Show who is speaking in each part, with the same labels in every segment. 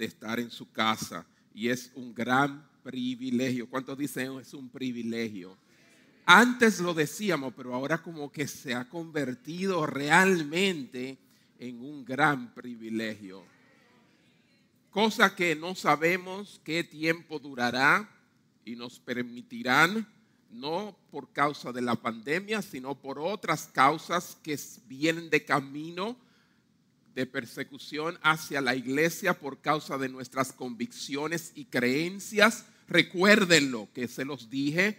Speaker 1: de estar en su casa y es un gran privilegio. ¿Cuántos dicen es un privilegio? Antes lo decíamos, pero ahora como que se ha convertido realmente en un gran privilegio. Cosa que no sabemos qué tiempo durará y nos permitirán, no por causa de la pandemia, sino por otras causas que vienen de camino de persecución hacia la iglesia por causa de nuestras convicciones y creencias. Recuérdenlo que se los dije,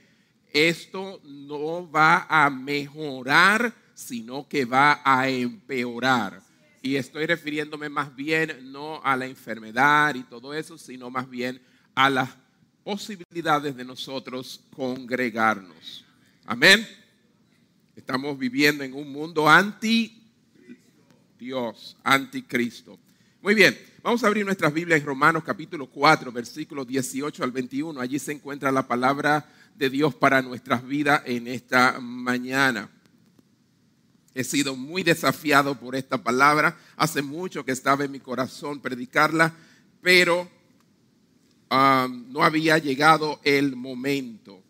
Speaker 1: esto no va a mejorar, sino que va a empeorar. Y estoy refiriéndome más bien no a la enfermedad y todo eso, sino más bien a las posibilidades de nosotros congregarnos. Amén. Estamos viviendo en un mundo anti Dios, anticristo. Muy bien, vamos a abrir nuestras Biblias en Romanos capítulo 4, versículos 18 al 21. Allí se encuentra la palabra de Dios para nuestras vidas en esta mañana. He sido muy desafiado por esta palabra. Hace mucho que estaba en mi corazón predicarla, pero um, no había llegado el momento.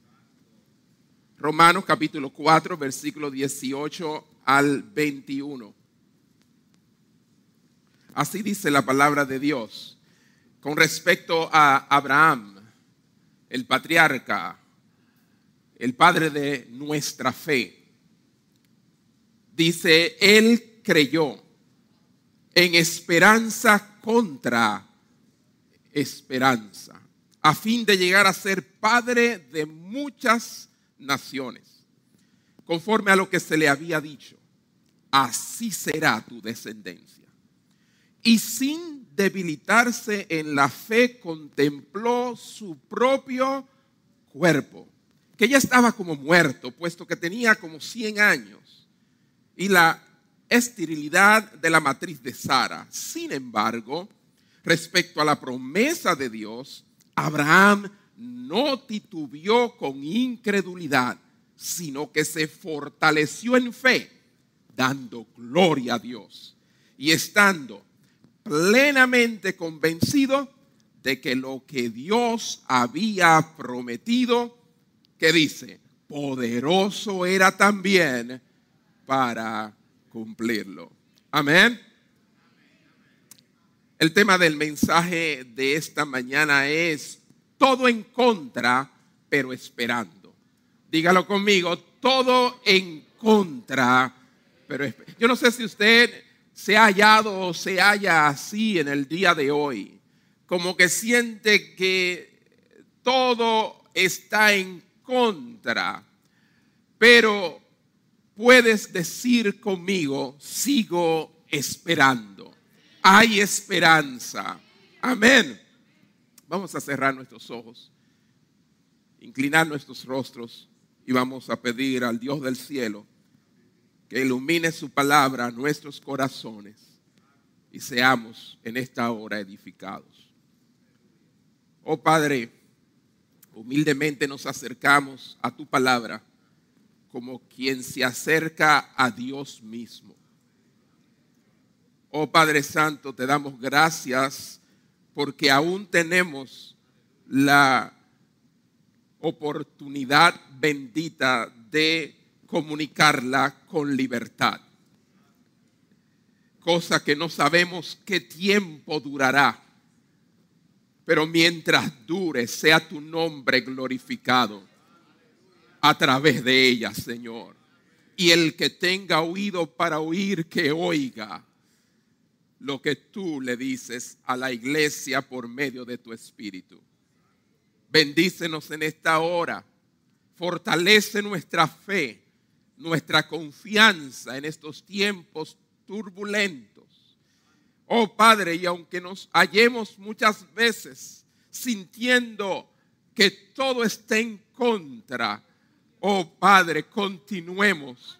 Speaker 1: Romanos capítulo 4, versículo 18 al 21. Así dice la palabra de Dios con respecto a Abraham, el patriarca, el padre de nuestra fe. Dice, él creyó en esperanza contra esperanza, a fin de llegar a ser padre de muchas naciones, conforme a lo que se le había dicho. Así será tu descendencia y sin debilitarse en la fe contempló su propio cuerpo, que ya estaba como muerto, puesto que tenía como 100 años, y la esterilidad de la matriz de Sara. Sin embargo, respecto a la promesa de Dios, Abraham no titubeó con incredulidad, sino que se fortaleció en fe, dando gloria a Dios y estando plenamente convencido de que lo que Dios había prometido, que dice, poderoso era también para cumplirlo. Amén. El tema del mensaje de esta mañana es todo en contra, pero esperando. Dígalo conmigo, todo en contra, pero yo no sé si usted se ha hallado o se halla así en el día de hoy, como que siente que todo está en contra, pero puedes decir conmigo, sigo esperando. Hay esperanza. Amén. Vamos a cerrar nuestros ojos, inclinar nuestros rostros y vamos a pedir al Dios del cielo que ilumine su palabra a nuestros corazones y seamos en esta hora edificados. Oh Padre, humildemente nos acercamos a tu palabra como quien se acerca a Dios mismo. Oh Padre Santo, te damos gracias porque aún tenemos la oportunidad bendita de comunicarla con libertad. Cosa que no sabemos qué tiempo durará. Pero mientras dure, sea tu nombre glorificado a través de ella, Señor. Y el que tenga oído para oír, que oiga lo que tú le dices a la iglesia por medio de tu espíritu. Bendícenos en esta hora. Fortalece nuestra fe nuestra confianza en estos tiempos turbulentos. Oh Padre, y aunque nos hallemos muchas veces sintiendo que todo está en contra, oh Padre, continuemos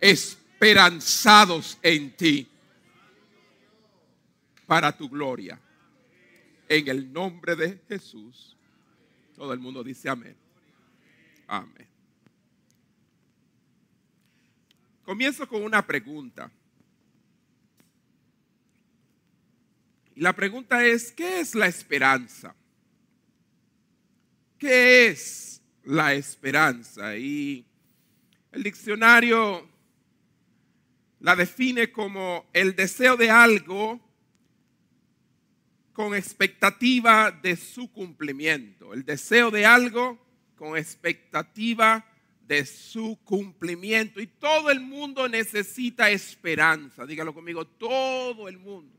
Speaker 1: esperanzados en ti para tu gloria. En el nombre de Jesús. Todo el mundo dice amén. Amén. Comienzo con una pregunta. Y la pregunta es, ¿qué es la esperanza? ¿Qué es la esperanza? Y el diccionario la define como el deseo de algo con expectativa de su cumplimiento. El deseo de algo con expectativa de su cumplimiento. Y todo el mundo necesita esperanza. Dígalo conmigo, todo el mundo.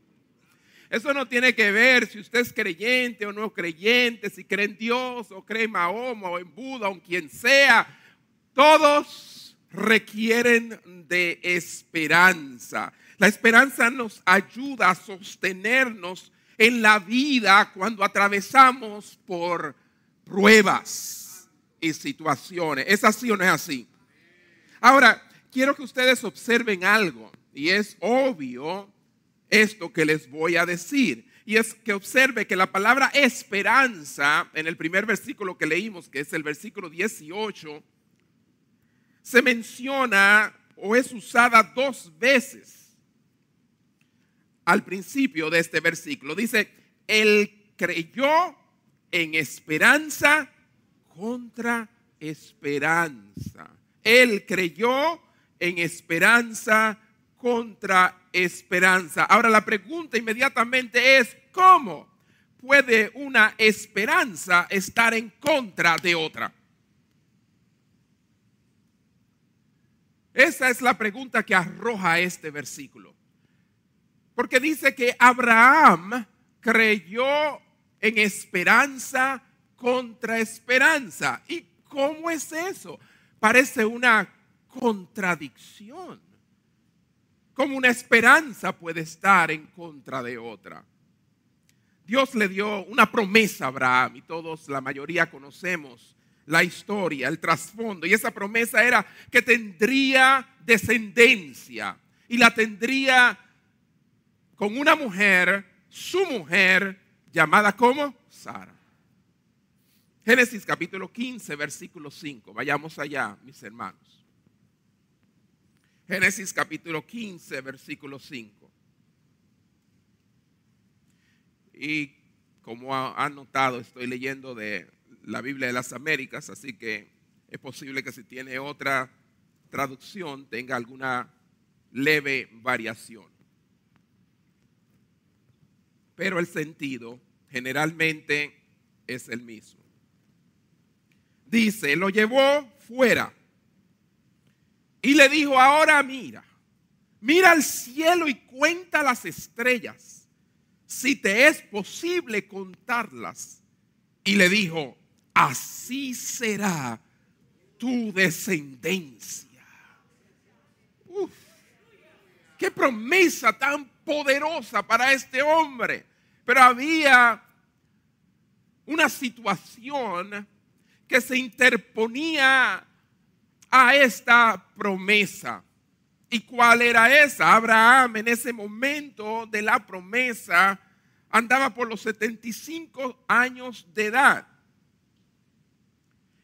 Speaker 1: Eso no tiene que ver si usted es creyente o no creyente, si cree en Dios o cree en Mahoma o en Buda o en quien sea. Todos requieren de esperanza. La esperanza nos ayuda a sostenernos en la vida cuando atravesamos por pruebas y situaciones. ¿Es así o no es así? Ahora, quiero que ustedes observen algo y es obvio esto que les voy a decir. Y es que observe que la palabra esperanza, en el primer versículo que leímos, que es el versículo 18, se menciona o es usada dos veces al principio de este versículo. Dice, él creyó en esperanza contra esperanza. Él creyó en esperanza contra esperanza. Ahora la pregunta inmediatamente es, ¿cómo puede una esperanza estar en contra de otra? Esa es la pregunta que arroja este versículo. Porque dice que Abraham creyó en esperanza contra esperanza. ¿Y cómo es eso? Parece una contradicción como una esperanza puede estar en contra de otra. Dios le dio una promesa a Abraham y todos, la mayoría conocemos la historia, el trasfondo. Y esa promesa era que tendría descendencia y la tendría con una mujer, su mujer, llamada como Sara. Génesis capítulo 15, versículo 5. Vayamos allá, mis hermanos. Génesis capítulo 15, versículo 5. Y como han notado, estoy leyendo de la Biblia de las Américas, así que es posible que si tiene otra traducción tenga alguna leve variación. Pero el sentido generalmente es el mismo. Dice, lo llevó fuera y le dijo, ahora mira, mira al cielo y cuenta las estrellas, si te es posible contarlas. Y le dijo, así será tu descendencia. Uf, qué promesa tan poderosa para este hombre. Pero había una situación que se interponía a esta promesa. ¿Y cuál era esa? Abraham en ese momento de la promesa andaba por los 75 años de edad.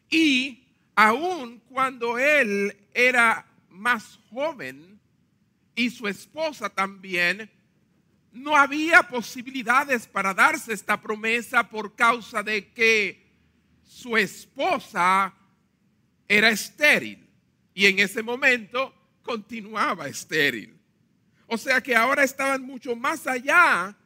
Speaker 1: Y aun cuando él era más joven y su esposa también, no había posibilidades para darse esta promesa por causa de que su esposa era estéril y en ese momento continuaba estéril. O sea que ahora estaban mucho más allá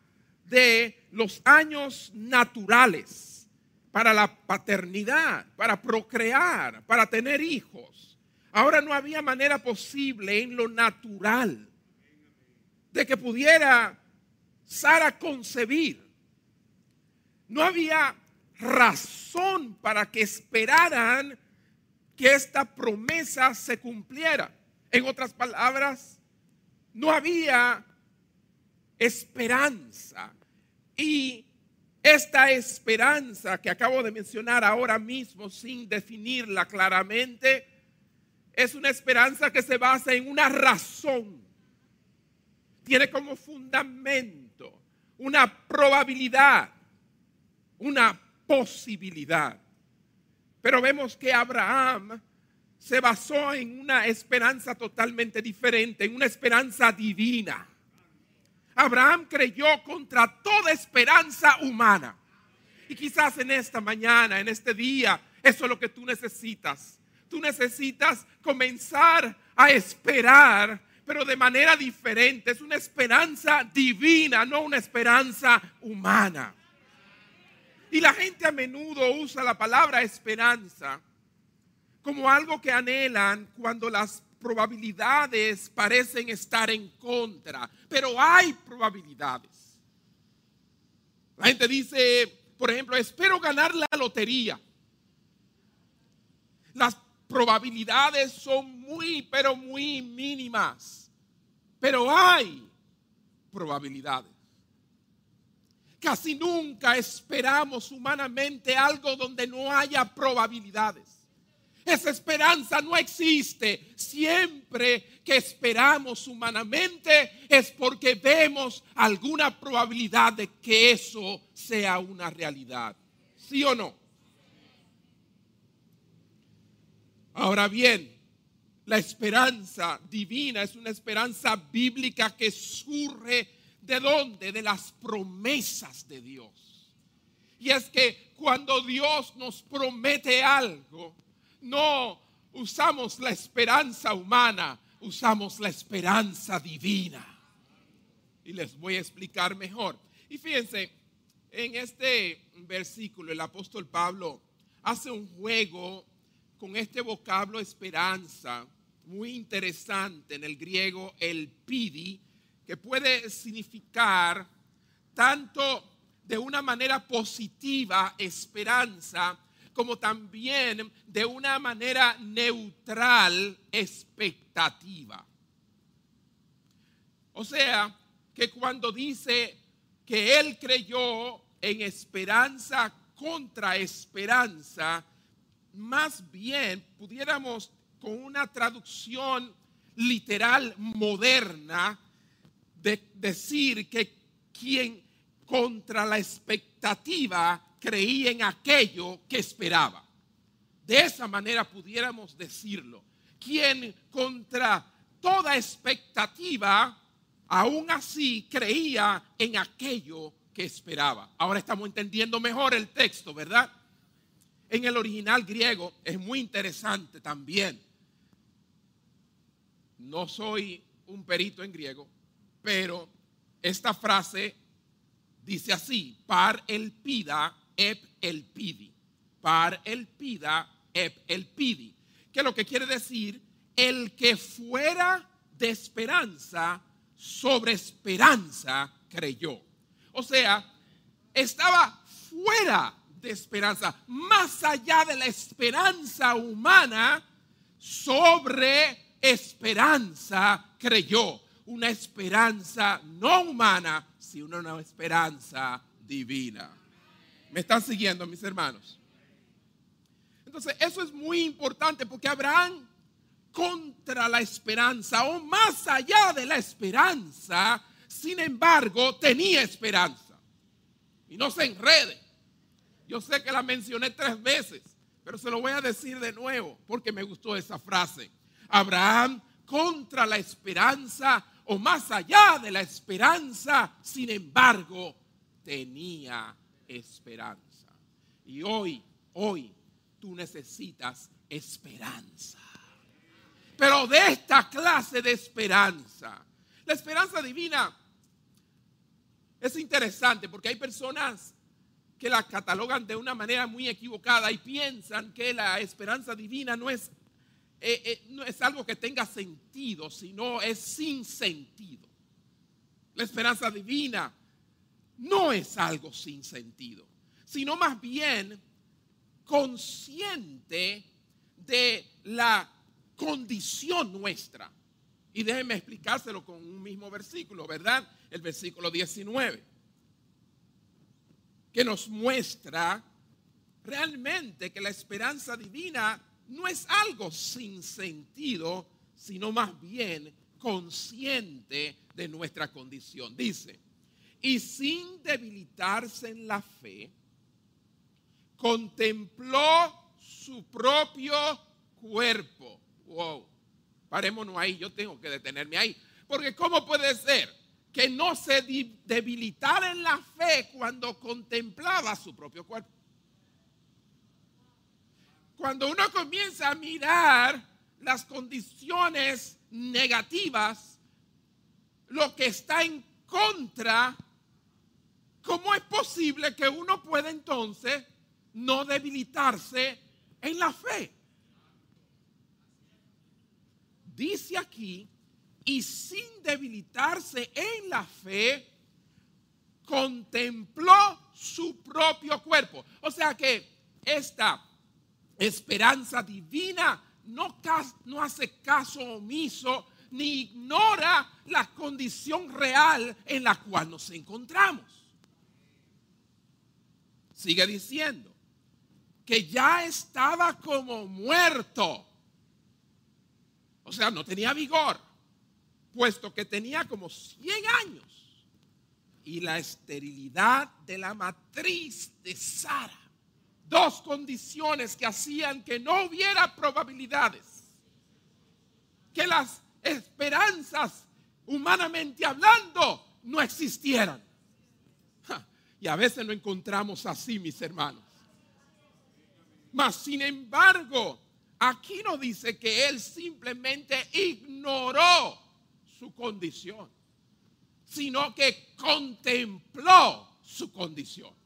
Speaker 1: de los años naturales para la paternidad, para procrear, para tener hijos. Ahora no había manera posible en lo natural de que pudiera Sara concebir. No había razón para que esperaran que esta promesa se cumpliera. En otras palabras, no había esperanza. Y esta esperanza que acabo de mencionar ahora mismo sin definirla claramente, es una esperanza que se basa en una razón. Tiene como fundamento una probabilidad, una posibilidad. Pero vemos que Abraham se basó en una esperanza totalmente diferente, en una esperanza divina. Abraham creyó contra toda esperanza humana. Y quizás en esta mañana, en este día, eso es lo que tú necesitas. Tú necesitas comenzar a esperar, pero de manera diferente. Es una esperanza divina, no una esperanza humana. Y la gente a menudo usa la palabra esperanza como algo que anhelan cuando las probabilidades parecen estar en contra, pero hay probabilidades. La gente dice, por ejemplo, espero ganar la lotería. Las probabilidades son muy, pero muy mínimas, pero hay probabilidades. Casi nunca esperamos humanamente algo donde no haya probabilidades. Esa esperanza no existe. Siempre que esperamos humanamente es porque vemos alguna probabilidad de que eso sea una realidad. ¿Sí o no? Ahora bien, la esperanza divina es una esperanza bíblica que surge de dónde? De las promesas de Dios. Y es que cuando Dios nos promete algo, no usamos la esperanza humana, usamos la esperanza divina. Y les voy a explicar mejor. Y fíjense, en este versículo el apóstol Pablo hace un juego con este vocablo esperanza muy interesante en el griego el pidi, que puede significar tanto de una manera positiva esperanza, como también de una manera neutral expectativa. O sea, que cuando dice que él creyó en esperanza contra esperanza, más bien pudiéramos con una traducción literal moderna de decir que quien contra la expectativa creía en aquello que esperaba. De esa manera pudiéramos decirlo. Quien contra toda expectativa, aún así creía en aquello que esperaba. Ahora estamos entendiendo mejor el texto, ¿verdad? En el original griego es muy interesante también. No soy un perito en griego, pero esta frase dice así, par el pida ep el pidi. Par el pida, ep el pidi. Que lo que quiere decir, el que fuera de esperanza, sobre esperanza creyó. O sea, estaba fuera de esperanza, más allá de la esperanza humana, sobre esperanza creyó. Una esperanza no humana, sino una esperanza divina. ¿Me están siguiendo, mis hermanos? Entonces, eso es muy importante porque Abraham, contra la esperanza o más allá de la esperanza, sin embargo, tenía esperanza. Y no se enrede. Yo sé que la mencioné tres veces, pero se lo voy a decir de nuevo porque me gustó esa frase. Abraham, contra la esperanza o más allá de la esperanza, sin embargo, tenía esperanza. Y hoy, hoy, tú necesitas esperanza. Pero de esta clase de esperanza, la esperanza divina es interesante porque hay personas que la catalogan de una manera muy equivocada y piensan que la esperanza divina no es, eh, eh, no es algo que tenga sentido, sino es sin sentido. La esperanza divina no es algo sin sentido, sino más bien consciente de la condición nuestra. Y déjenme explicárselo con un mismo versículo, ¿verdad? El versículo 19, que nos muestra realmente que la esperanza divina no es algo sin sentido, sino más bien consciente de nuestra condición. Dice, y sin debilitarse en la fe, contempló su propio cuerpo. Wow, parémonos ahí, yo tengo que detenerme ahí. Porque ¿cómo puede ser que no se debilitara en la fe cuando contemplaba su propio cuerpo. Cuando uno comienza a mirar las condiciones negativas, lo que está en contra, ¿cómo es posible que uno pueda entonces no debilitarse en la fe? Dice aquí, y sin debilitarse en la fe, contempló su propio cuerpo. O sea que esta esperanza divina no, hace caso omiso ni ignora la condición real en la cual nos encontramos. Sigue diciendo que ya estaba como muerto. O sea, no tenía vigor, puesto que tenía como 100 años. Y la esterilidad de la matriz de Sara dos condiciones que hacían que no hubiera probabilidades, que las esperanzas, humanamente hablando, no existieran. Y a veces no encontramos así, mis hermanos. Mas, sin embargo, aquí no dice que él simplemente ignoró su condición, sino que contempló su condición.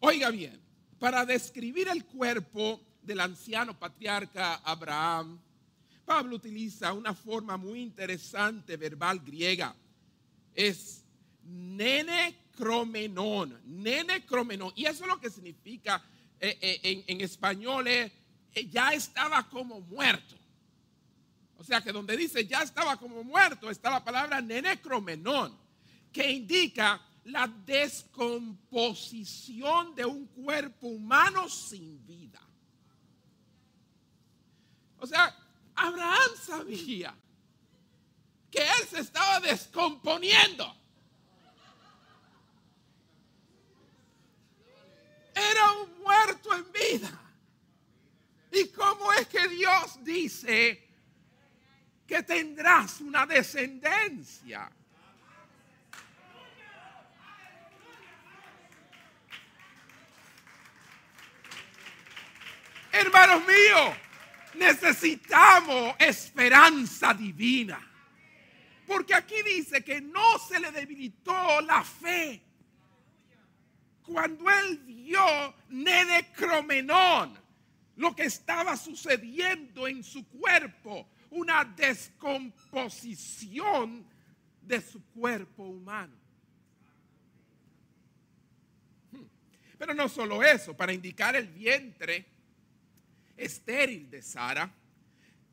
Speaker 1: Oiga bien, para describir el cuerpo del anciano patriarca Abraham, Pablo utiliza una forma muy interesante verbal griega. Es nene cromenón. Y eso es lo que significa eh, eh, en, español, eh, ya estaba como muerto. O sea que donde dice ya estaba como muerto está la palabra nene cromenón, que indica la descomposición de un cuerpo humano sin vida. O sea, Abraham sabía que él se estaba descomponiendo. Era un muerto en vida. ¿Y cómo es que Dios dice que tendrás una descendencia? Hermanos míos, necesitamos esperanza divina. Porque aquí dice que no se le debilitó la fe. Cuando él vio Nedecromenón, lo que estaba sucediendo en su cuerpo, una descomposición de su cuerpo humano. Hmm. Pero no solo eso, para indicar el vientre estéril de Sara,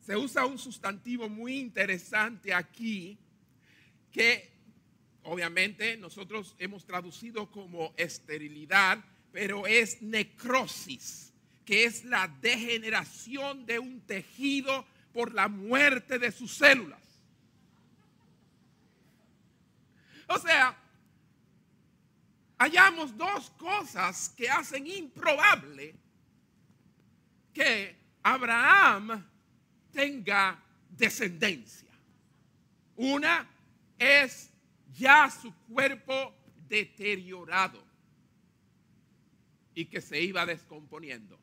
Speaker 1: se usa un sustantivo muy interesante aquí que obviamente nosotros hemos traducido como esterilidad, pero es necrosis, que es la degeneración de un tejido por la muerte de sus células. O sea, hallamos dos cosas que hacen improbable que Abraham tenga descendencia. Una es ya su cuerpo deteriorado y que se iba descomponiendo.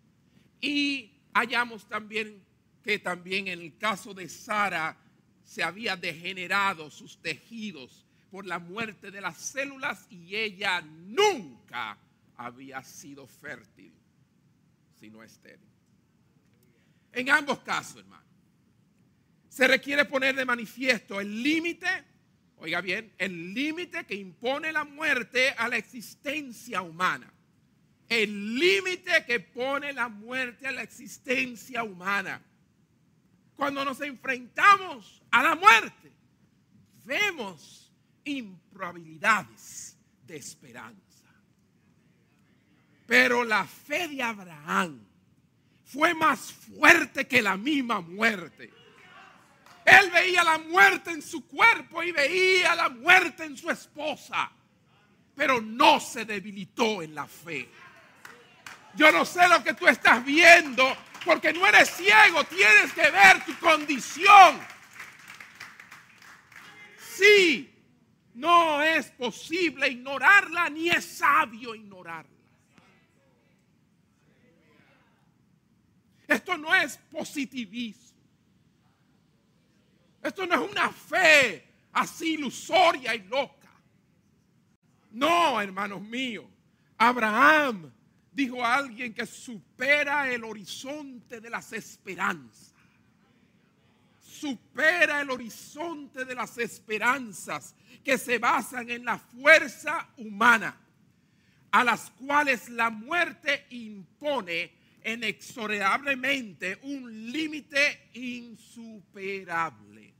Speaker 1: Y hallamos también que también en el caso de Sara se había degenerado sus tejidos por la muerte de las células y ella nunca había sido fértil, sino estéril. En ambos casos, hermano, se requiere poner de manifiesto el límite, oiga bien, el límite que impone la muerte a la existencia humana. El límite que pone la muerte a la existencia humana. Cuando nos enfrentamos a la muerte, vemos improbabilidades de esperanza. Pero la fe de Abraham fue más fuerte que la misma muerte. Él veía la muerte en su cuerpo y veía la muerte en su esposa, pero no se debilitó en la fe. Yo no sé lo que tú estás viendo, Porque no eres ciego, tienes que ver tu condición. Sí, no es posible ignorarla ni es sabio ignorarla. Esto no es positivismo. Esto no es una fe así ilusoria y loca. No, hermanos míos. Abraham dijo a alguien que supera el horizonte de las esperanzas. Supera el horizonte de las esperanzas que se basan en la fuerza humana, a las cuales la muerte impone inexorablemente un límite insuperable.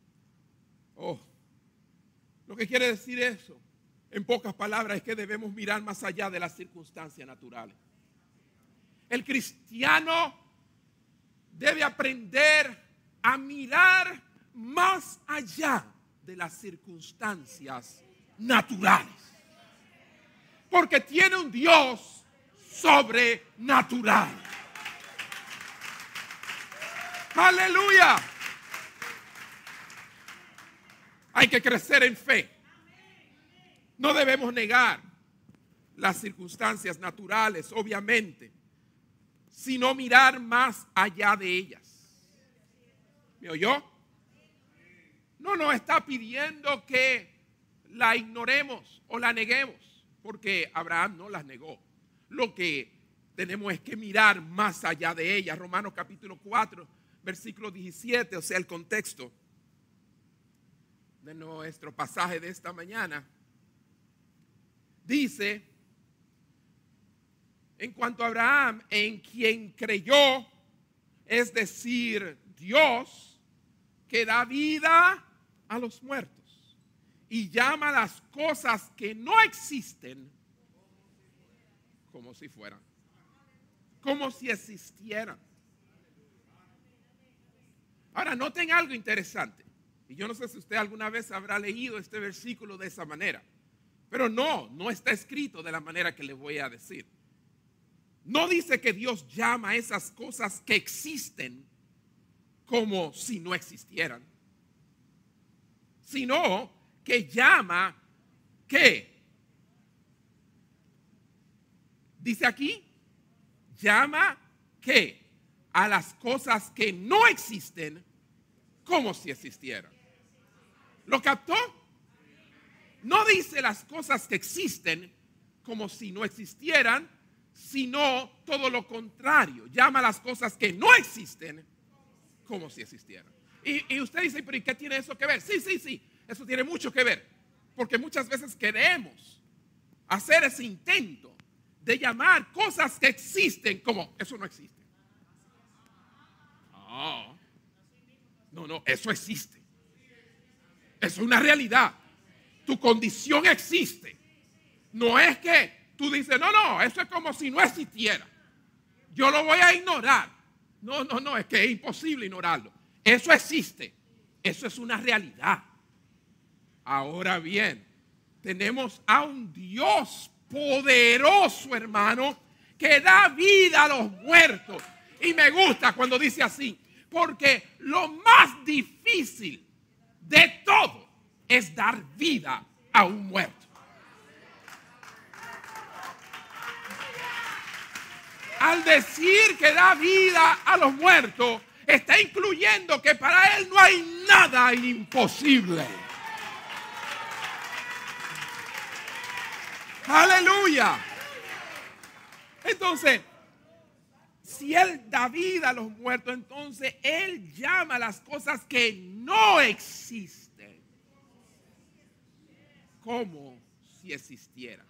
Speaker 1: Oh, lo que quiere decir eso, en pocas palabras, es que debemos mirar más allá de las circunstancias naturales. El cristiano debe aprender a mirar más allá de las circunstancias naturales. Porque tiene un Dios sobrenatural. Aleluya. Hay que crecer en fe. No debemos negar las circunstancias naturales, obviamente, sino mirar más allá de ellas. ¿Me oyó? No nos está pidiendo que la ignoremos o la neguemos, porque Abraham no las negó. Lo que tenemos es que mirar más allá de ellas. Romanos capítulo 4 versículo 17, o sea, el contexto de nuestro pasaje de esta mañana, dice, en cuanto a Abraham, en quien creyó, es decir, Dios, que da vida a los muertos y llama las cosas que no existen como si fueran, como si existieran. Ahora, noten algo interesante. Y yo no sé si usted alguna vez habrá leído este versículo de esa manera. Pero no, no está escrito de la manera que le voy a decir. No dice que Dios llama a esas cosas que existen como si no existieran. Sino que llama ¿qué? Dice aquí, llama ¿qué? A las cosas que no existen como si existieran. ¿Lo captó? No dice las cosas que existen como si no existieran, sino todo lo contrario. Llama las cosas que no existen como si existieran. Y, usted dice, pero ¿y qué tiene eso que ver? Sí, sí, sí, eso tiene mucho que ver. Porque muchas veces queremos hacer ese intento de llamar cosas que existen como eso no existe. No, no, no, eso existe. Eso es una realidad. Tu condición existe. No es que tú dices, no, no, eso es como si no existiera. Yo lo voy a ignorar. No, no, no, es que es imposible ignorarlo. Eso existe. Eso es una realidad. Ahora bien, tenemos a un Dios poderoso, hermano, que da vida a los muertos. Y me gusta cuando dice así, porque lo más difícil de todo es dar vida a un muerto. Al decir que da vida a los muertos, está incluyendo que para Él no hay nada imposible. Aleluya. Entonces, si Él da vida a los muertos, entonces Él llama a las cosas que no existen como si existieran.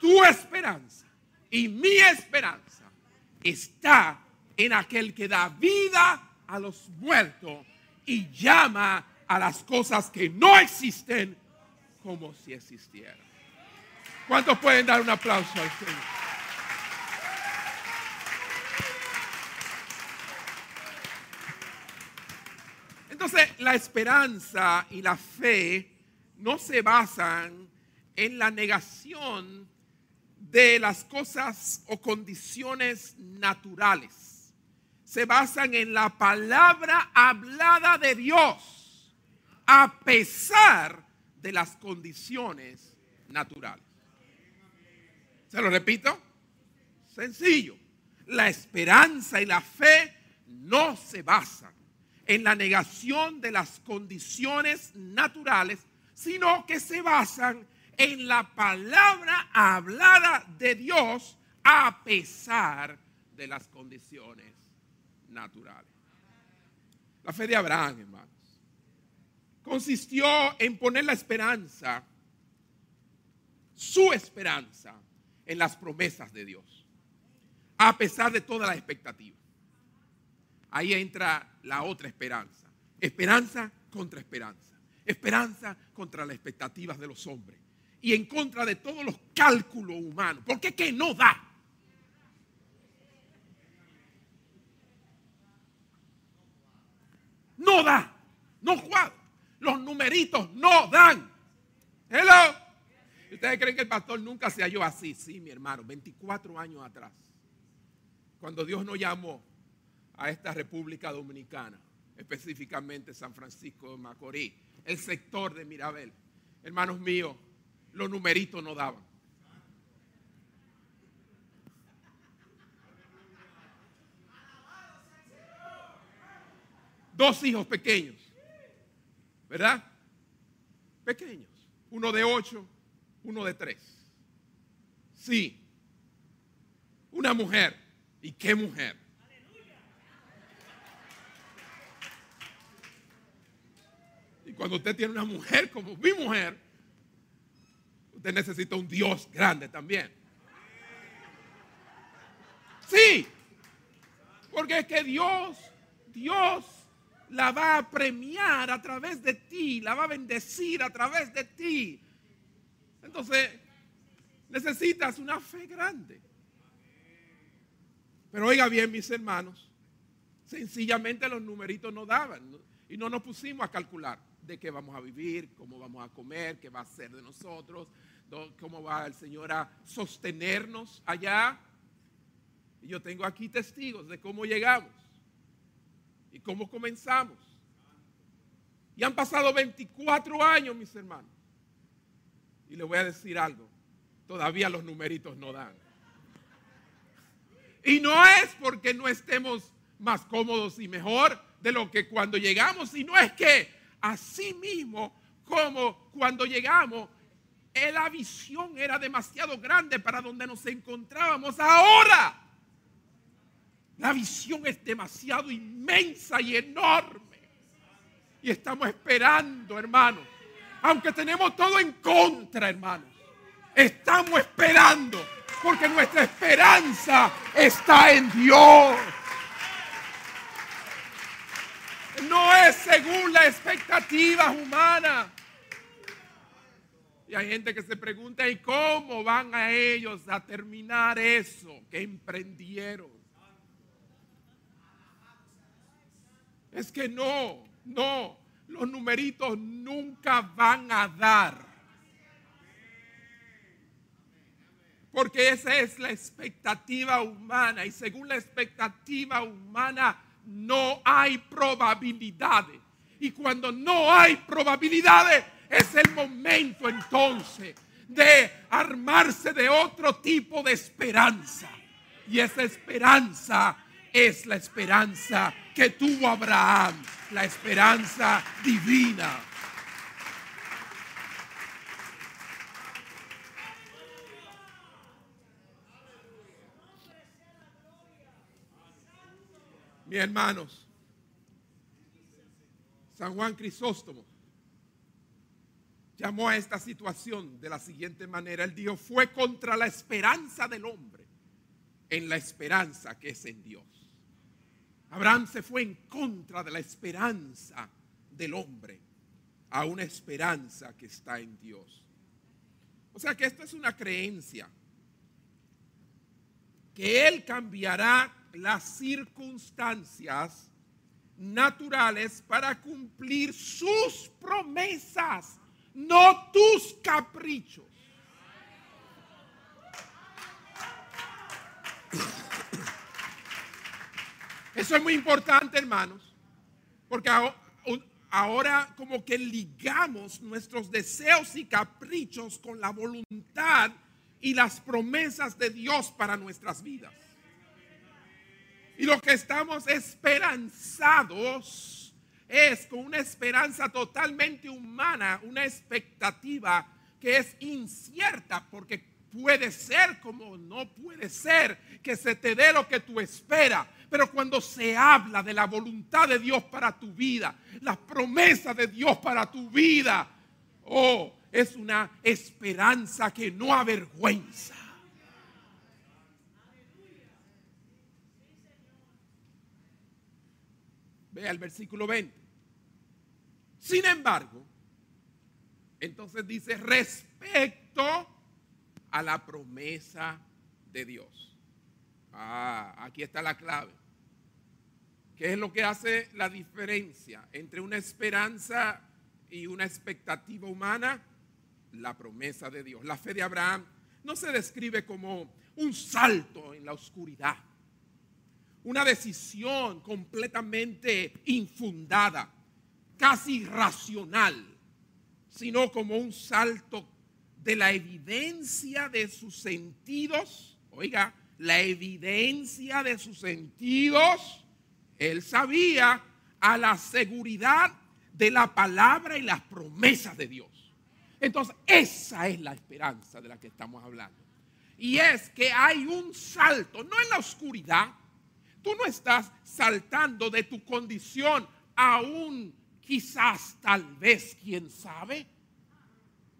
Speaker 1: Tu esperanza y mi esperanza está en aquel que da vida a los muertos y llama a las cosas que no existen como si existieran. ¿Cuántos pueden dar un aplauso al Señor? Entonces, la esperanza y la fe no se basan en la negación de las cosas o condiciones naturales, se basan en la palabra hablada de Dios, a pesar de las condiciones naturales. ¿Se lo repito? Sencillo. La esperanza y la fe no se basan en la negación de las condiciones naturales, sino que se basan en la palabra hablada de Dios a pesar de las condiciones naturales. La fe de Abraham, hermanos, consistió en poner la esperanza, su esperanza, en las promesas de Dios, a pesar de toda la expectativa. Ahí entra la otra esperanza. Esperanza contra esperanza. Esperanza contra las expectativas de los hombres. Y en contra de todos los cálculos humanos. Porque es que no da. No da. No juega. Los numeritos no dan. Hello. ¿Ustedes creen que el pastor nunca se halló así? Sí, mi hermano, 24 años atrás. Cuando Dios nos llamó a esta República Dominicana, específicamente San Francisco de Macorís, el sector de Mirabel. Hermanos míos, los numeritos no daban. Dos hijos pequeños, ¿verdad? Pequeños. Uno de ocho, uno de tres. Sí. Una mujer. ¿Y qué mujer? Cuando usted tiene una mujer como mi mujer, usted necesita un Dios grande también. Sí, porque es que Dios, Dios la va a premiar a través de ti, la va a bendecir a través de ti. Entonces, necesitas una fe grande. Pero oiga bien, mis hermanos, sencillamente los numeritos no daban y no nos pusimos a calcular de qué vamos a vivir, cómo vamos a comer, qué va a ser de nosotros, cómo va el Señor a sostenernos allá. Y yo tengo aquí testigos de cómo llegamos y cómo comenzamos. Y han pasado 24 años, mis hermanos. Y les voy a decir algo, todavía los numeritos no dan. Y no es porque no estemos más cómodos y mejor de lo que cuando llegamos, sino es que Así mismo como cuando llegamos, la visión era demasiado grande para donde nos encontrábamos ahora. La visión es demasiado inmensa y enorme. Y estamos esperando, hermanos. Aunque tenemos todo en contra, hermanos. Estamos esperando. Porque nuestra esperanza está en Dios. No es según la expectativa humana. Y hay gente que se pregunta, ¿y cómo van a ellos a terminar eso que emprendieron? Es que no, no, los numeritos nunca van a dar. Porque esa es la expectativa humana y según la expectativa humana no hay probabilidades. Y cuando no hay probabilidades, es el momento entonces de armarse de otro tipo de esperanza. Y esa esperanza es la esperanza que tuvo Abraham, la esperanza divina. Mis hermanos, San Juan Crisóstomo llamó a esta situación de la siguiente manera. Él dijo, fue contra la esperanza del hombre en la esperanza que es en Dios. Abraham se fue en contra de la esperanza del hombre a una esperanza que está en Dios. O sea que esto es una creencia que Él cambiará las circunstancias naturales para cumplir sus promesas, no tus caprichos. Eso es muy importante, hermanos, porque ahora como que ligamos nuestros deseos y caprichos con la voluntad y las promesas de Dios para nuestras vidas. Y lo que estamos esperanzados es con una esperanza totalmente humana, una expectativa que es incierta porque puede ser como no puede ser que se te dé lo que tú esperas. Pero cuando se habla de la voluntad de Dios para tu vida, las promesas de Dios para tu vida, oh, es una esperanza que no avergüenza. Vea el versículo 20. Sin embargo, entonces dice respecto a la promesa de Dios. Ah, aquí está la clave. ¿Qué es lo que hace la diferencia entre una esperanza y una expectativa humana? La promesa de Dios. La fe de Abraham no se describe como un salto en la oscuridad, una decisión completamente infundada, casi irracional, sino como un salto de la evidencia de sus sentidos. Oiga, la evidencia de sus sentidos. Él sabía a la seguridad de la palabra y las promesas de Dios. Entonces, esa es la esperanza de la que estamos hablando. Y es que hay un salto, no en la oscuridad. Tú no estás saltando de tu condición a un quizás, tal vez, quién sabe.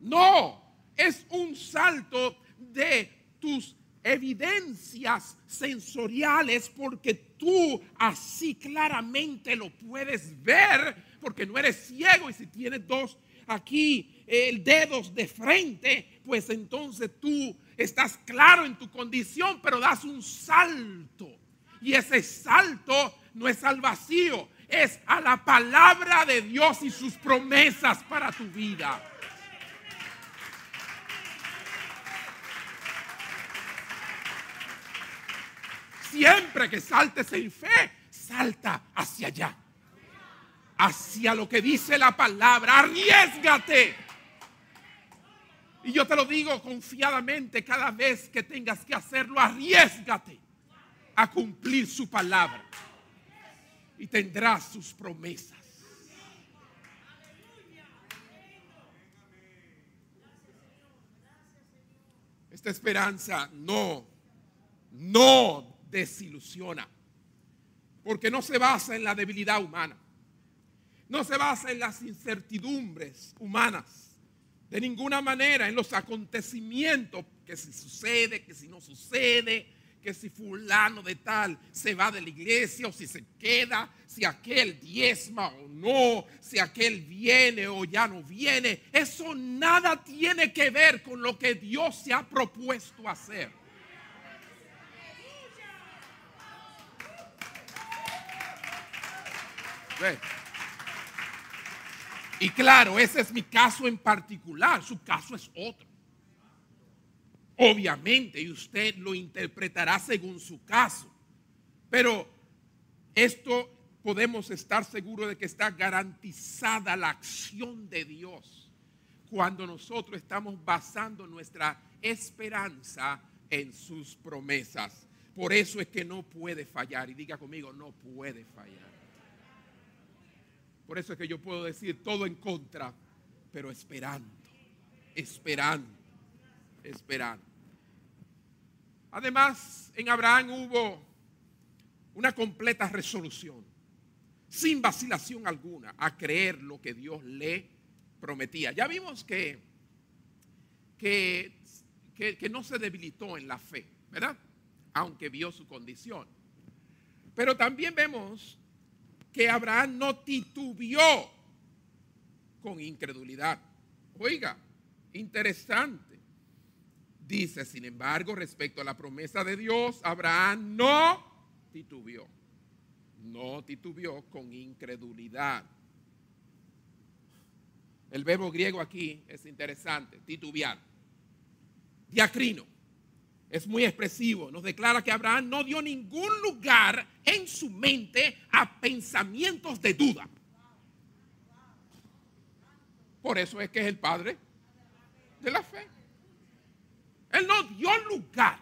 Speaker 1: No, es un salto de tus evidencias sensoriales porque tú así claramente lo puedes ver porque no eres ciego y si tienes dos aquí eh, dedos de frente, pues entonces tú estás claro en tu condición, pero das un salto. Y ese salto no es al vacío, es a la palabra de Dios y sus promesas para tu vida. Siempre que saltes en fe, salta hacia allá. Hacia lo que dice la palabra. Arriesgate. Y yo te lo digo confiadamente cada vez que tengas que hacerlo, arriesgate a cumplir su palabra y tendrás sus promesas. Esta esperanza no, no desilusiona, porque no se basa en la debilidad humana, no se basa en las incertidumbres humanas, de ninguna manera en los acontecimientos, que si sucede, que si no sucede, que si fulano de tal se va de la iglesia o si se queda, si aquel diezma o no, si aquel viene o ya no viene, eso nada tiene que ver con lo que Dios se ha propuesto hacer. Y claro, ese es mi caso en particular, su caso es otro. Obviamente, y usted lo interpretará según su caso. Pero esto podemos estar seguros de que está garantizada la acción de Dios cuando nosotros estamos basando nuestra esperanza en sus promesas. Por eso es que no puede fallar. Y diga conmigo, no puede fallar. Por eso es que yo puedo decir todo en contra, pero esperando, esperando, esperando. Además, en Abraham hubo una completa resolución, sin vacilación alguna, a creer lo que Dios le prometía. Ya vimos que, que, que, no se debilitó en la fe, ¿verdad? Aunque vio su condición. Pero también vemos que Abraham no titubeó con incredulidad. Oiga, interesante. Dice, sin embargo, respecto a la promesa de Dios, Abraham no titubeó. No titubeó con incredulidad. El verbo griego aquí es interesante, titubear. Diacrino. es muy expresivo. Nos declara que Abraham no dio ningún lugar en su mente a pensamientos de duda. Por eso es que es el padre de la fe. Él no dio lugar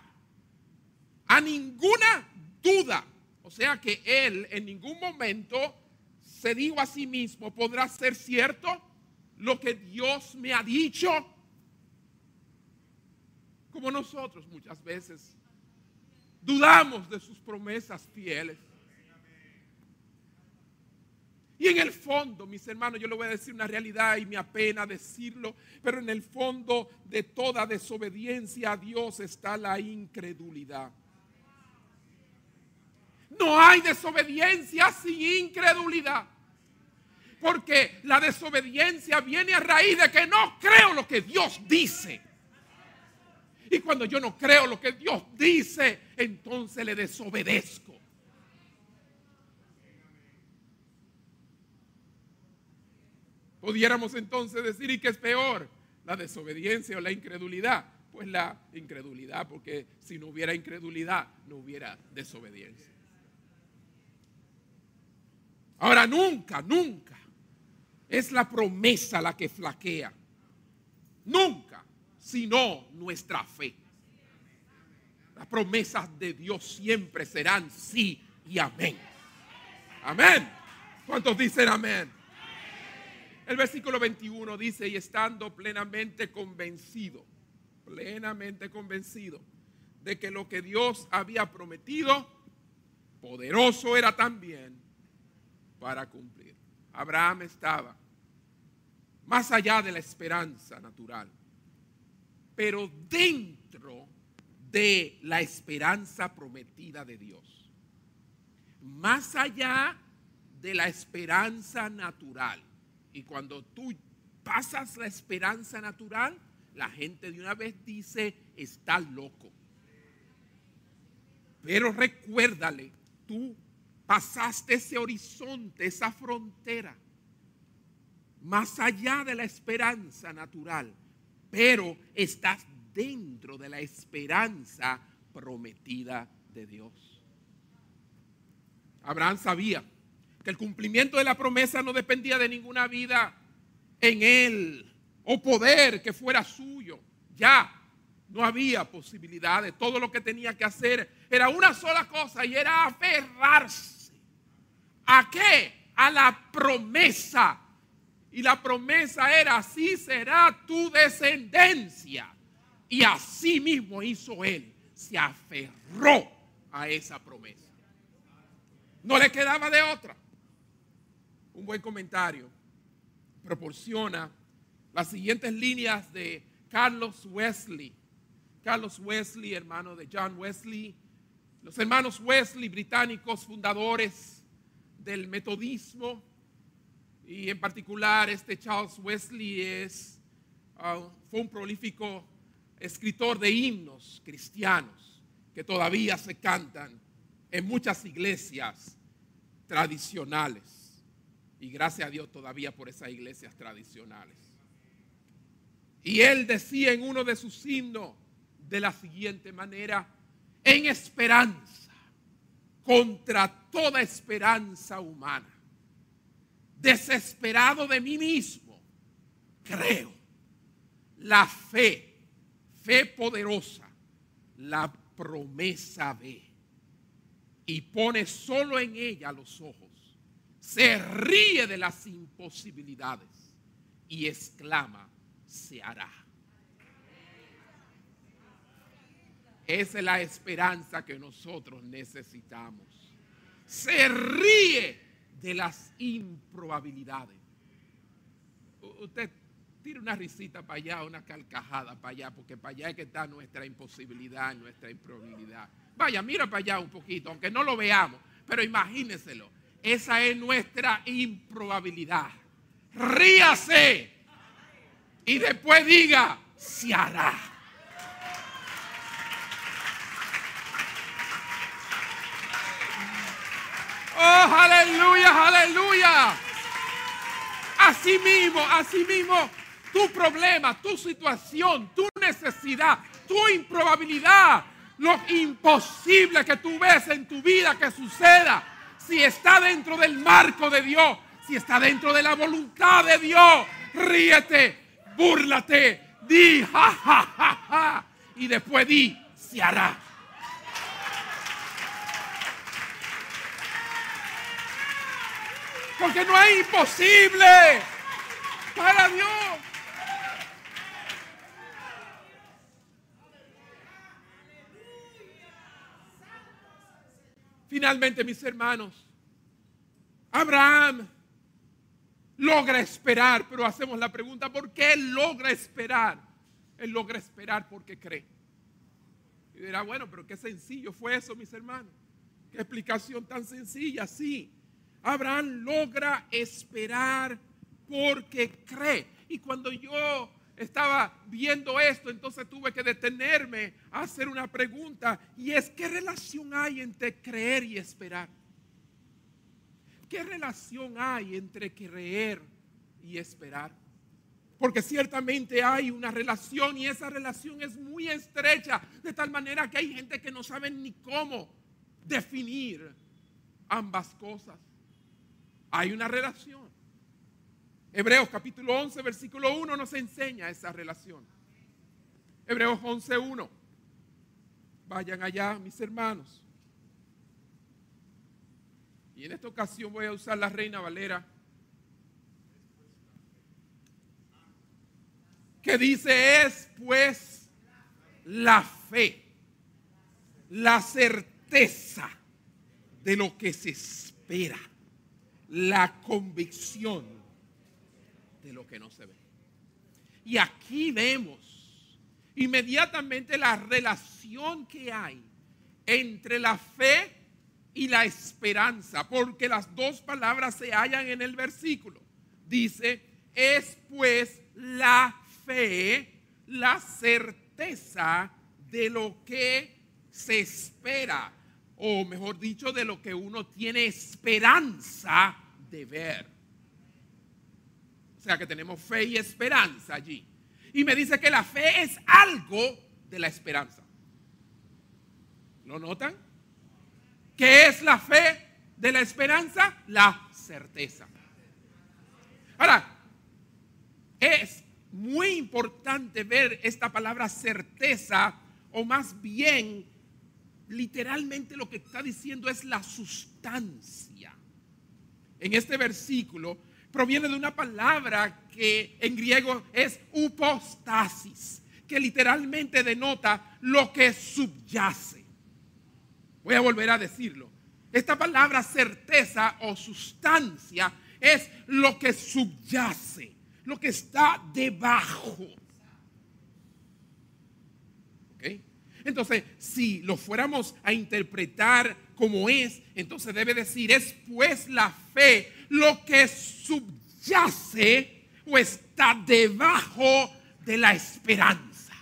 Speaker 1: a ninguna duda. O sea que él en ningún momento se dijo a sí mismo, ¿podrá ser cierto lo que Dios me ha dicho? Como nosotros muchas veces dudamos de sus promesas fieles. Y en el fondo, mis hermanos, yo le voy a decir una realidad y me apena decirlo, pero en el fondo de toda desobediencia a Dios está la incredulidad. No hay desobediencia sin incredulidad. Porque la desobediencia viene a raíz de que no creo lo que Dios dice. Y cuando yo no creo lo que Dios dice, entonces le desobedezco. Pudiéramos entonces decir, ¿y qué es peor? ¿La desobediencia o la incredulidad? Pues la incredulidad, porque si no hubiera incredulidad, no hubiera desobediencia. Ahora, nunca, nunca es la promesa la que flaquea. Nunca, sino nuestra fe. Las promesas de Dios siempre serán sí y amén. Amén. ¿Cuántos dicen amén? El versículo 21 dice, y estando plenamente convencido, plenamente convencido de que lo que Dios había prometido, poderoso era también para cumplir. Abraham estaba más allá de la esperanza natural, pero dentro de la esperanza prometida de Dios. Más allá de la esperanza natural y cuando tú pasas la esperanza natural, la gente de una vez dice, está loco. Pero recuérdale, tú pasaste ese horizonte, esa frontera, más allá de la esperanza natural, pero estás dentro de la esperanza prometida de Dios. Abraham sabía que el cumplimiento de la promesa no dependía de ninguna vida en él o poder que fuera suyo. Ya no había posibilidad de todo lo que tenía que hacer era una sola cosa y era aferrarse. ¿A qué? A la promesa. Y la promesa era, así será tu descendencia. Y así mismo hizo él. Se aferró a esa promesa. No le quedaba de otra un buen comentario, proporciona las siguientes líneas de Carlos Wesley. Carlos Wesley, hermano de John Wesley, los hermanos Wesley, británicos fundadores del metodismo, y en particular este Charles Wesley es, uh, fue un prolífico escritor de himnos cristianos que todavía se cantan en muchas iglesias tradicionales. Y gracias a Dios todavía por esas iglesias tradicionales. Y él decía en uno de sus himnos de la siguiente manera, en esperanza, contra toda esperanza humana, desesperado de mí mismo, creo, la fe, fe poderosa, la promesa ve y pone solo en ella los ojos se ríe de las imposibilidades y exclama, se hará. Esa es la esperanza que nosotros necesitamos. Se ríe de las improbabilidades. Usted tire una risita para allá, una carcajada para allá, porque para allá es que está nuestra imposibilidad, nuestra improbabilidad. Vaya, mira para allá un poquito, aunque no lo veamos, pero imagíneselo esa es nuestra improbabilidad. Ríase y después diga, se hará. Oh, aleluya, aleluya. Así mismo, así mismo, tu problema, tu situación, tu necesidad, tu improbabilidad Lo imposible que tú ves en tu vida que suceda, si está dentro del marco de Dios, si está dentro de la voluntad de Dios, ríete, búrlate, di ja, ja, ja, ja, y después di, se hará. Porque no es imposible para Dios. Finalmente, mis hermanos, Abraham logra esperar, pero hacemos la pregunta, ¿por qué él logra esperar? Él logra esperar porque cree. Y dirá, bueno, pero qué sencillo fue eso, mis hermanos. Qué explicación tan sencilla, sí. Abraham logra esperar porque cree. Y cuando yo estaba viendo esto, entonces tuve que detenerme a hacer una pregunta y es, ¿qué relación hay entre creer y esperar? ¿Qué relación hay entre creer y esperar? Porque ciertamente hay una relación y esa relación es muy estrecha, de tal manera que hay gente que no sabe ni cómo definir ambas cosas. Hay una relación. Hebreos capítulo 11, versículo 1 nos enseña esa relación. Hebreos 11, 1. Vayan allá, mis hermanos. Y en esta ocasión voy a usar la Reina Valera. Que dice es pues la fe, la certeza de lo que se espera, la convicción de lo que no se ve. Y aquí vemos inmediatamente la relación que hay entre la fe y la esperanza, porque las dos palabras se hallan en el versículo. Dice, es pues la fe, la certeza de lo que se espera, o mejor dicho, de lo que uno tiene esperanza de ver. O sea que tenemos fe y esperanza allí. Y me dice que la fe es algo de la esperanza. ¿Lo notan? ¿Qué es la fe de la esperanza? La certeza. Ahora, es muy importante ver esta palabra certeza, o más bien, literalmente lo que está diciendo es la sustancia. En este versículo proviene de una palabra que en griego es upostasis, que literalmente denota lo que subyace. Voy a volver a decirlo. Esta palabra certeza o sustancia es lo que subyace, lo que está debajo. ¿Ok? Entonces, si lo fuéramos a interpretar como es, entonces debe decir, es pues la fe lo que subyace o está debajo de la esperanza.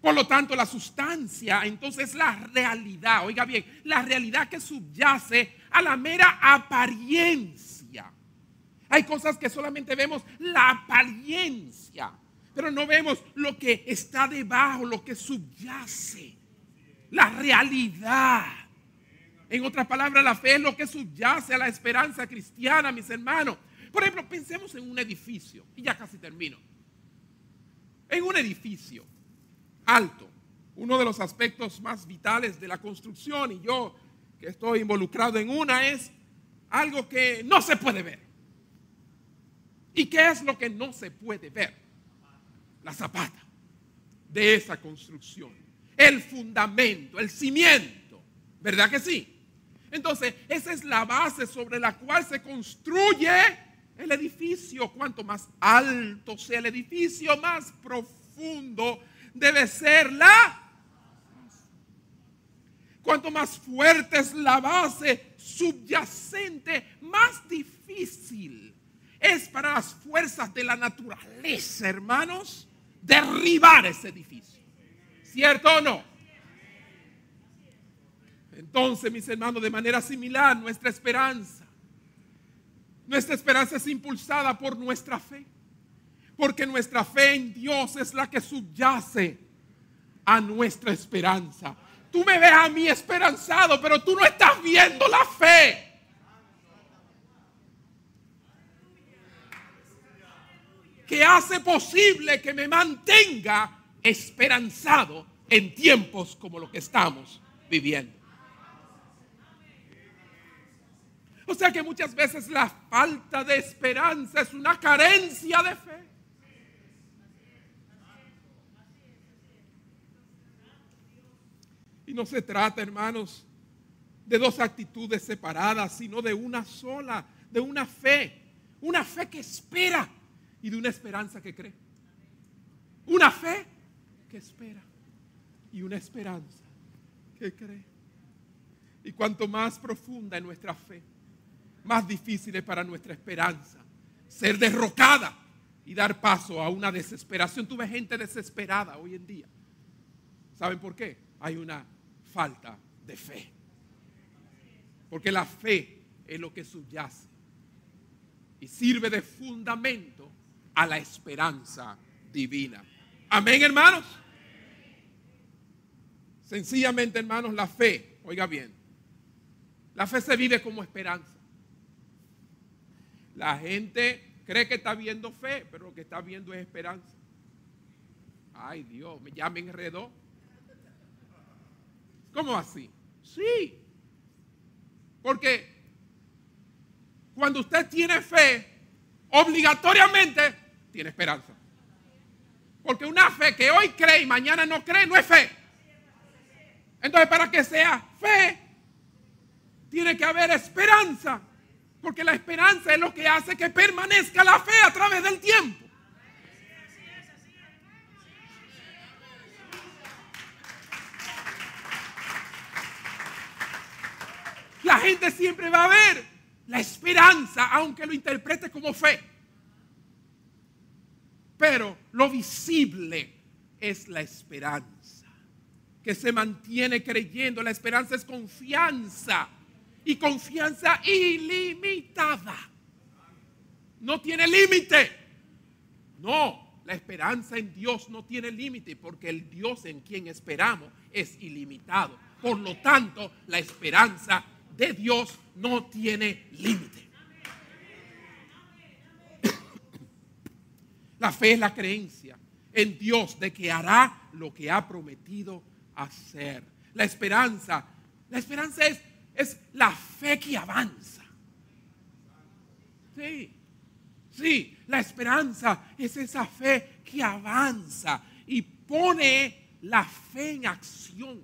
Speaker 1: Por lo tanto, la sustancia entonces es la realidad, oiga bien, la realidad que subyace a la mera apariencia. Hay cosas que solamente vemos la apariencia, pero no vemos lo que está debajo, lo que subyace, la realidad. En otras palabras, la fe es lo que subyace a la esperanza cristiana, mis hermanos. Por ejemplo, pensemos en un edificio, y ya casi termino. En un edificio alto. Uno de los aspectos más vitales de la construcción, y yo que estoy involucrado en una, es algo que no se puede ver. ¿Y qué es lo que no se puede ver? La zapata de esa construcción, el fundamento, el cimiento, ¿verdad que sí? Entonces, esa es la base sobre la cual se construye el edificio. Cuanto más alto sea el edificio, más profundo debe ser la... Cuanto más fuerte es la base subyacente, más difícil es para las fuerzas de la naturaleza, hermanos, derribar ese edificio. ¿Cierto o no? Entonces, mis hermanos, de manera similar, nuestra esperanza, nuestra esperanza es impulsada por nuestra fe. Porque nuestra fe en Dios es la que subyace a nuestra esperanza. Tú me ves a mí esperanzado, pero tú no estás viendo la fe. Que hace posible que me mantenga esperanzado en tiempos como los que estamos viviendo. O sea que muchas veces la falta de esperanza es una carencia de fe. Y no se trata, hermanos, de dos actitudes separadas, sino de una sola, de una fe. Una fe que espera y de una esperanza que cree. Una fe espera y una esperanza que cree. Y cuanto más profunda es nuestra fe, más difícil es para nuestra esperanza ser derrocada y dar paso a una desesperación. Tú ves gente desesperada hoy en día. ¿Saben por qué? Hay una falta de fe. Porque la fe es lo que subyace y sirve de fundamento a la esperanza divina. Amén, hermanos. Sencillamente, hermanos, la fe, oiga bien, la fe se vive como esperanza. La gente cree que está viendo fe, pero lo que está viendo es esperanza. Ay Dios, ya me enredó. ¿Cómo así? Sí. Porque cuando usted tiene fe, obligatoriamente tiene esperanza. Porque una fe que hoy cree y mañana no cree no es fe. Entonces, para que sea fe, tiene que haber esperanza. Porque la esperanza es lo que hace que permanezca la fe a través del tiempo. La gente siempre va a ver la esperanza, aunque lo interprete como fe. Pero lo visible es la esperanza, que se mantiene creyendo. La esperanza es confianza y confianza ilimitada. No tiene límite. No, la esperanza en Dios no tiene límite porque el Dios en quien esperamos es ilimitado. Por lo tanto, la esperanza de Dios no tiene límite. La fe es la creencia en Dios de que hará lo que ha prometido hacer. La esperanza, la esperanza es es la fe que avanza. Sí, sí, la esperanza es esa fe que avanza y pone la fe en acción.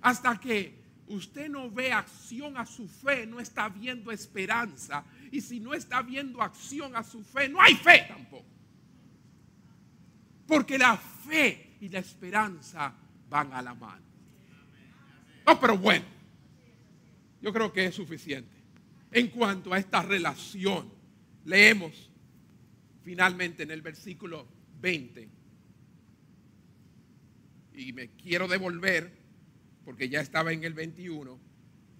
Speaker 1: Hasta que usted no ve acción a su fe, no está viendo esperanza. Y si no está viendo acción a su fe, no hay fe tampoco. Porque la fe y la esperanza van a la mano. No, pero bueno. Yo creo que es suficiente. En cuanto a esta relación, leemos finalmente en el versículo 20. Y me quiero devolver porque ya estaba en el 21,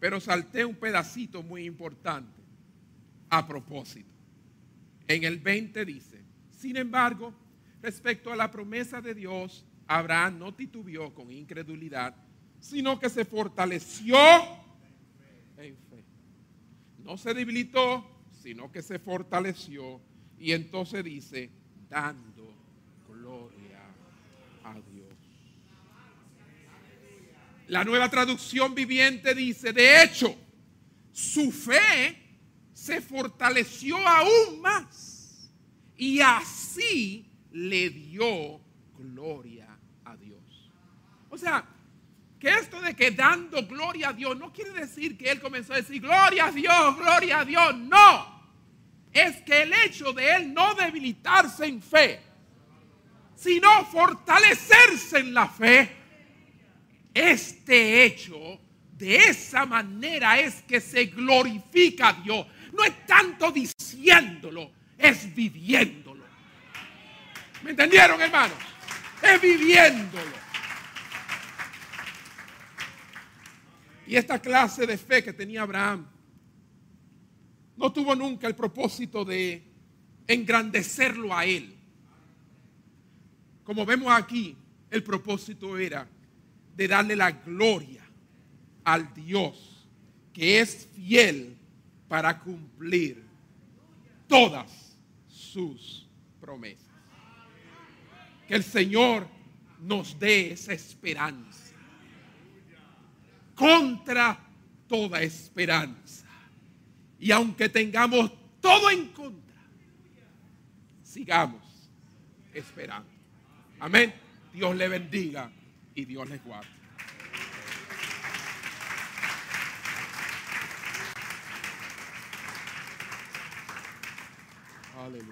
Speaker 1: pero salté un pedacito muy importante a propósito. En el 20 dice, sin embargo, respecto a la promesa de Dios, Abraham no titubeó con incredulidad, sino que se fortaleció en fe. No se debilitó, sino que se fortaleció. Y entonces dice, dando gloria a Dios. La nueva traducción viviente dice, de hecho, su fe se fortaleció aún más. Y así le dio gloria a Dios. O sea, que esto de que dando gloria a Dios no quiere decir que él comenzó a decir gloria a Dios, gloria a Dios. No. Es que el hecho de él no debilitarse en fe, sino fortalecerse en la fe, este hecho de esa manera es que se glorifica a Dios. No es tanto diciéndolo, es viviéndolo. ¿Me entendieron, hermanos? Es viviéndolo. Y esta clase de fe que tenía Abraham no tuvo nunca el propósito de engrandecerlo a Él. Como vemos aquí, el propósito era de darle la gloria al Dios que es fiel para cumplir todas sus promesas. Que el Señor nos dé esa esperanza contra toda esperanza. Y aunque tengamos todo en contra, sigamos esperando. Amén. Dios le bendiga y Dios les guarde. Aleluya.